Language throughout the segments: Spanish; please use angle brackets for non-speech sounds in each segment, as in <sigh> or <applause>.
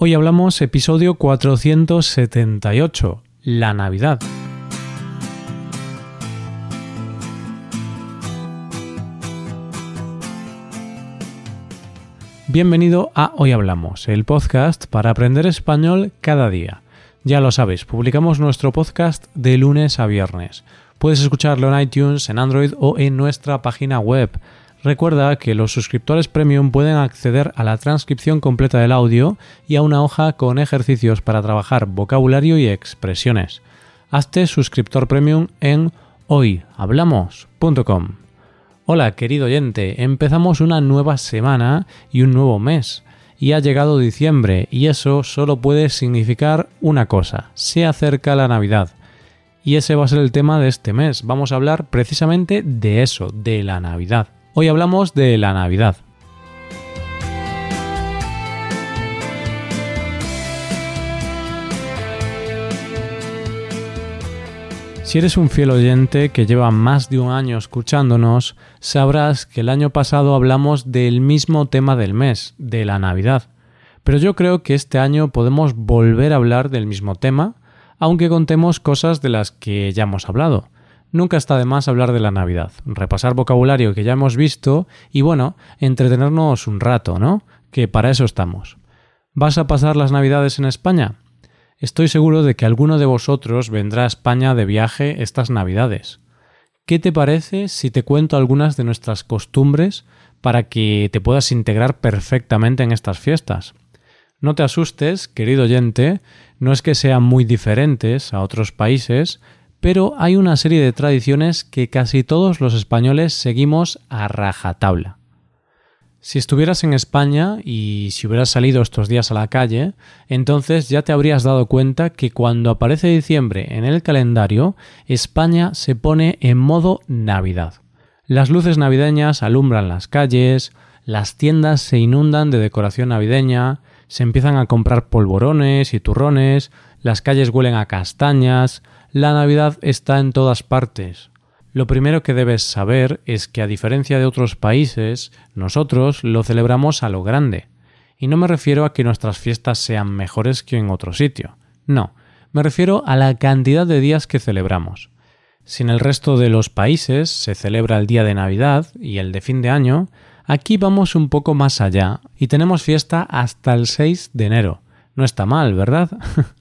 Hoy hablamos episodio 478, la Navidad. Bienvenido a Hoy Hablamos, el podcast para aprender español cada día. Ya lo sabéis, publicamos nuestro podcast de lunes a viernes. Puedes escucharlo en iTunes, en Android o en nuestra página web Recuerda que los suscriptores premium pueden acceder a la transcripción completa del audio y a una hoja con ejercicios para trabajar vocabulario y expresiones. Hazte suscriptor premium en hoyhablamos.com. Hola querido oyente, empezamos una nueva semana y un nuevo mes. Y ha llegado diciembre y eso solo puede significar una cosa, se acerca la Navidad. Y ese va a ser el tema de este mes. Vamos a hablar precisamente de eso, de la Navidad. Hoy hablamos de la Navidad. Si eres un fiel oyente que lleva más de un año escuchándonos, sabrás que el año pasado hablamos del mismo tema del mes, de la Navidad. Pero yo creo que este año podemos volver a hablar del mismo tema, aunque contemos cosas de las que ya hemos hablado. Nunca está de más hablar de la Navidad, repasar vocabulario que ya hemos visto y bueno, entretenernos un rato, ¿no? Que para eso estamos. ¿Vas a pasar las Navidades en España? Estoy seguro de que alguno de vosotros vendrá a España de viaje estas Navidades. ¿Qué te parece si te cuento algunas de nuestras costumbres para que te puedas integrar perfectamente en estas fiestas? No te asustes, querido oyente, no es que sean muy diferentes a otros países, pero hay una serie de tradiciones que casi todos los españoles seguimos a rajatabla. Si estuvieras en España y si hubieras salido estos días a la calle, entonces ya te habrías dado cuenta que cuando aparece diciembre en el calendario, España se pone en modo Navidad. Las luces navideñas alumbran las calles, las tiendas se inundan de decoración navideña, se empiezan a comprar polvorones y turrones, las calles huelen a castañas, la Navidad está en todas partes. Lo primero que debes saber es que a diferencia de otros países, nosotros lo celebramos a lo grande. Y no me refiero a que nuestras fiestas sean mejores que en otro sitio. No, me refiero a la cantidad de días que celebramos. Si en el resto de los países se celebra el día de Navidad y el de fin de año, aquí vamos un poco más allá y tenemos fiesta hasta el 6 de enero. No está mal, ¿verdad? <laughs>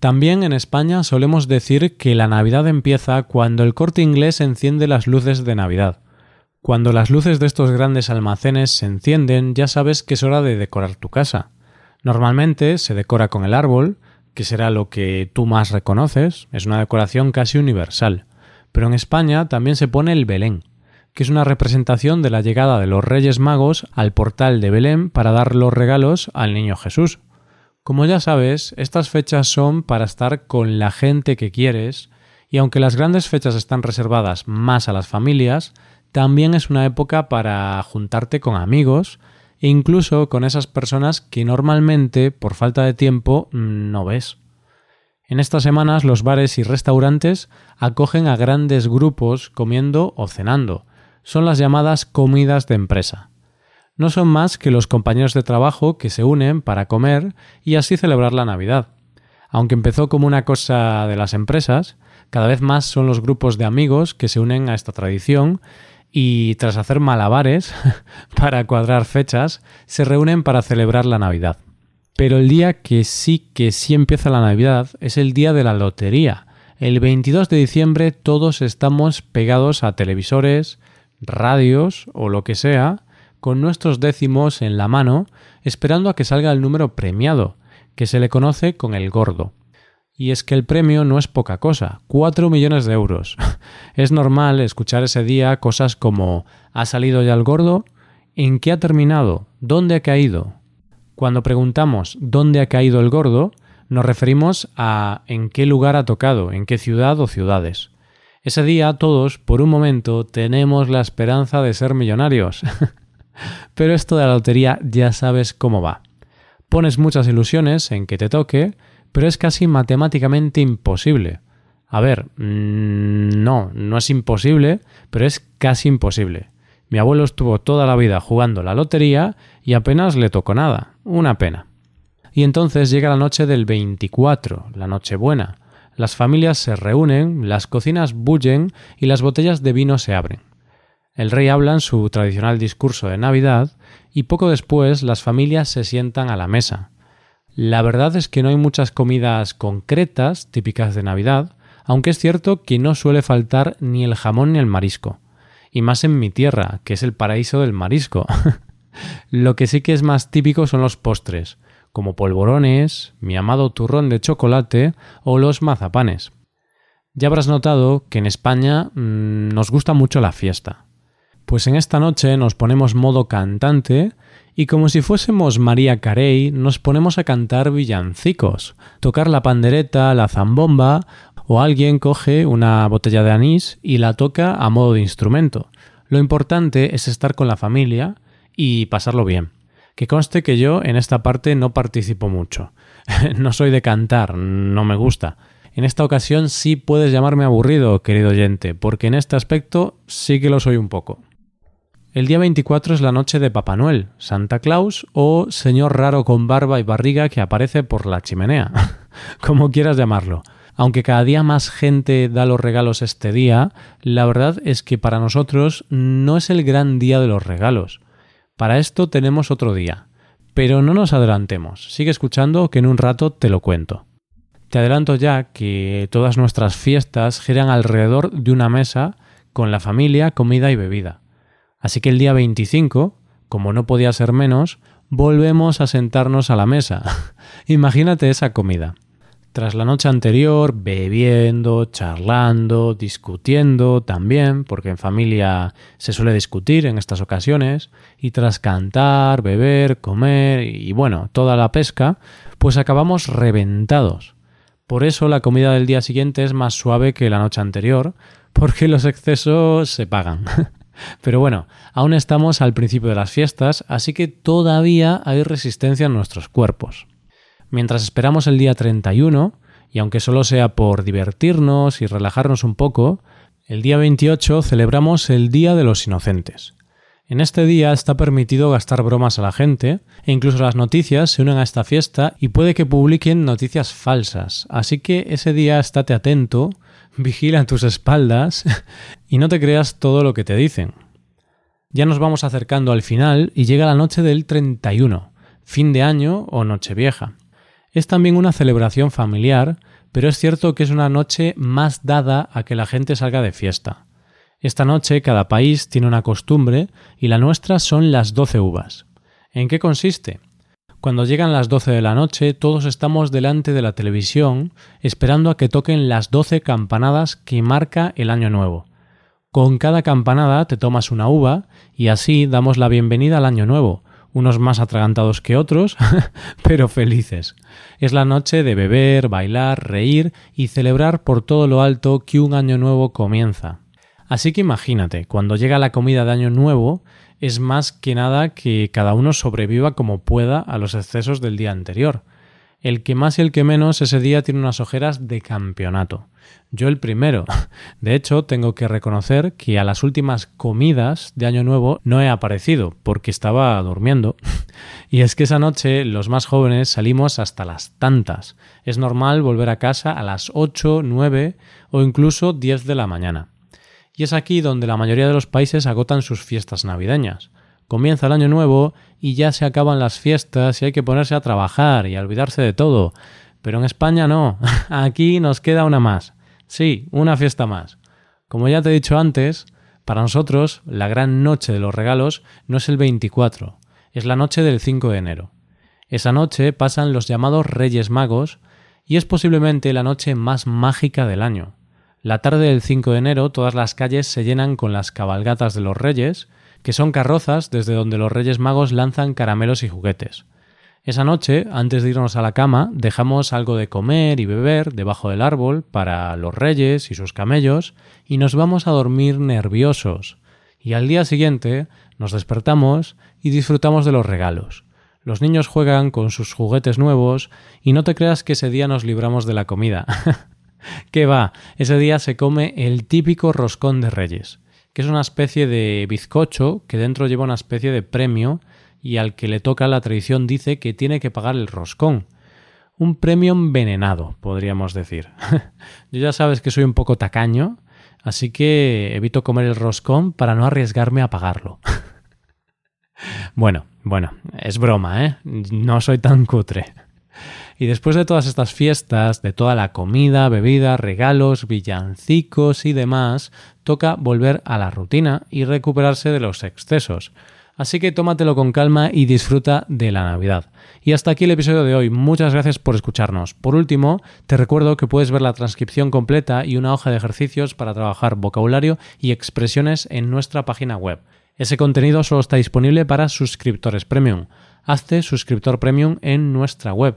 También en España solemos decir que la Navidad empieza cuando el corte inglés enciende las luces de Navidad. Cuando las luces de estos grandes almacenes se encienden ya sabes que es hora de decorar tu casa. Normalmente se decora con el árbol, que será lo que tú más reconoces, es una decoración casi universal. Pero en España también se pone el Belén, que es una representación de la llegada de los Reyes Magos al portal de Belén para dar los regalos al Niño Jesús. Como ya sabes, estas fechas son para estar con la gente que quieres, y aunque las grandes fechas están reservadas más a las familias, también es una época para juntarte con amigos e incluso con esas personas que normalmente, por falta de tiempo, no ves. En estas semanas los bares y restaurantes acogen a grandes grupos comiendo o cenando. Son las llamadas comidas de empresa no son más que los compañeros de trabajo que se unen para comer y así celebrar la Navidad. Aunque empezó como una cosa de las empresas, cada vez más son los grupos de amigos que se unen a esta tradición y tras hacer malabares <laughs> para cuadrar fechas, se reúnen para celebrar la Navidad. Pero el día que sí que sí empieza la Navidad es el día de la lotería. El 22 de diciembre todos estamos pegados a televisores, radios o lo que sea con nuestros décimos en la mano, esperando a que salga el número premiado, que se le conoce con el gordo. Y es que el premio no es poca cosa, 4 millones de euros. <laughs> es normal escuchar ese día cosas como ¿ha salido ya el gordo? ¿En qué ha terminado? ¿Dónde ha caído? Cuando preguntamos ¿dónde ha caído el gordo? nos referimos a en qué lugar ha tocado, en qué ciudad o ciudades. Ese día todos, por un momento, tenemos la esperanza de ser millonarios. <laughs> Pero esto de la lotería ya sabes cómo va. Pones muchas ilusiones en que te toque, pero es casi matemáticamente imposible. A ver, mm, no, no es imposible, pero es casi imposible. Mi abuelo estuvo toda la vida jugando la lotería y apenas le tocó nada. Una pena. Y entonces llega la noche del 24, la Nochebuena. Las familias se reúnen, las cocinas bullen y las botellas de vino se abren. El rey habla en su tradicional discurso de Navidad y poco después las familias se sientan a la mesa. La verdad es que no hay muchas comidas concretas típicas de Navidad, aunque es cierto que no suele faltar ni el jamón ni el marisco. Y más en mi tierra, que es el paraíso del marisco. <laughs> Lo que sí que es más típico son los postres, como polvorones, mi amado turrón de chocolate o los mazapanes. Ya habrás notado que en España mmm, nos gusta mucho la fiesta. Pues en esta noche nos ponemos modo cantante y como si fuésemos María Carey nos ponemos a cantar villancicos, tocar la pandereta, la zambomba o alguien coge una botella de anís y la toca a modo de instrumento. Lo importante es estar con la familia y pasarlo bien. Que conste que yo en esta parte no participo mucho. <laughs> no soy de cantar, no me gusta. En esta ocasión sí puedes llamarme aburrido, querido oyente, porque en este aspecto sí que lo soy un poco. El día 24 es la noche de Papá Noel, Santa Claus o señor raro con barba y barriga que aparece por la chimenea, <laughs> como quieras llamarlo. Aunque cada día más gente da los regalos este día, la verdad es que para nosotros no es el gran día de los regalos. Para esto tenemos otro día. Pero no nos adelantemos, sigue escuchando que en un rato te lo cuento. Te adelanto ya que todas nuestras fiestas giran alrededor de una mesa con la familia, comida y bebida. Así que el día 25, como no podía ser menos, volvemos a sentarnos a la mesa. <laughs> Imagínate esa comida. Tras la noche anterior, bebiendo, charlando, discutiendo también, porque en familia se suele discutir en estas ocasiones, y tras cantar, beber, comer y bueno, toda la pesca, pues acabamos reventados. Por eso la comida del día siguiente es más suave que la noche anterior, porque los excesos se pagan. <laughs> Pero bueno, aún estamos al principio de las fiestas, así que todavía hay resistencia en nuestros cuerpos. Mientras esperamos el día 31, y aunque solo sea por divertirnos y relajarnos un poco, el día 28 celebramos el Día de los Inocentes. En este día está permitido gastar bromas a la gente e incluso las noticias se unen a esta fiesta y puede que publiquen noticias falsas. Así que ese día estate atento vigila tus espaldas <laughs> y no te creas todo lo que te dicen. Ya nos vamos acercando al final y llega la noche del 31, fin de año o Nochevieja. Es también una celebración familiar, pero es cierto que es una noche más dada a que la gente salga de fiesta. Esta noche cada país tiene una costumbre y la nuestra son las 12 uvas. ¿En qué consiste? Cuando llegan las 12 de la noche, todos estamos delante de la televisión esperando a que toquen las 12 campanadas que marca el año nuevo. Con cada campanada te tomas una uva y así damos la bienvenida al año nuevo, unos más atragantados que otros, <laughs> pero felices. Es la noche de beber, bailar, reír y celebrar por todo lo alto que un año nuevo comienza. Así que imagínate, cuando llega la comida de año nuevo, es más que nada que cada uno sobreviva como pueda a los excesos del día anterior. El que más y el que menos ese día tiene unas ojeras de campeonato. Yo el primero. <laughs> De hecho, tengo que reconocer que a las últimas comidas de Año Nuevo no he aparecido porque estaba durmiendo. <laughs> Y es que esa noche los más jóvenes salimos hasta las tantas. Es normal volver a casa a las 8, 9 o incluso 10 de la mañana. Y es aquí donde la mayoría de los países agotan sus fiestas navideñas. Comienza el año nuevo y ya se acaban las fiestas y hay que ponerse a trabajar y a olvidarse de todo. Pero en España no, <laughs> aquí nos queda una más. Sí, una fiesta más. Como ya te he dicho antes, para nosotros la gran noche de los regalos no es el 24, es la noche del 5 de enero. Esa noche pasan los llamados Reyes Magos y es posiblemente la noche más mágica del año. La tarde del 5 de enero todas las calles se llenan con las cabalgatas de los reyes, que son carrozas desde donde los reyes magos lanzan caramelos y juguetes. Esa noche, antes de irnos a la cama, dejamos algo de comer y beber debajo del árbol para los reyes y sus camellos y nos vamos a dormir nerviosos. Y al día siguiente nos despertamos y disfrutamos de los regalos. Los niños juegan con sus juguetes nuevos y no te creas que ese día nos libramos de la comida. <laughs> ¿Qué va? Ese día se come el típico roscón de reyes, que es una especie de bizcocho que dentro lleva una especie de premio y al que le toca la tradición dice que tiene que pagar el roscón. Un premio envenenado, podríamos decir. <laughs> Yo ya sabes que soy un poco tacaño, así que evito comer el roscón para no arriesgarme a pagarlo. <laughs> bueno, bueno, es broma, ¿eh? No soy tan cutre. Y después de todas estas fiestas, de toda la comida, bebida, regalos, villancicos y demás, toca volver a la rutina y recuperarse de los excesos. Así que tómatelo con calma y disfruta de la Navidad. Y hasta aquí el episodio de hoy. Muchas gracias por escucharnos. Por último, te recuerdo que puedes ver la transcripción completa y una hoja de ejercicios para trabajar vocabulario y expresiones en nuestra página web. Ese contenido solo está disponible para suscriptores premium. Hazte suscriptor premium en nuestra web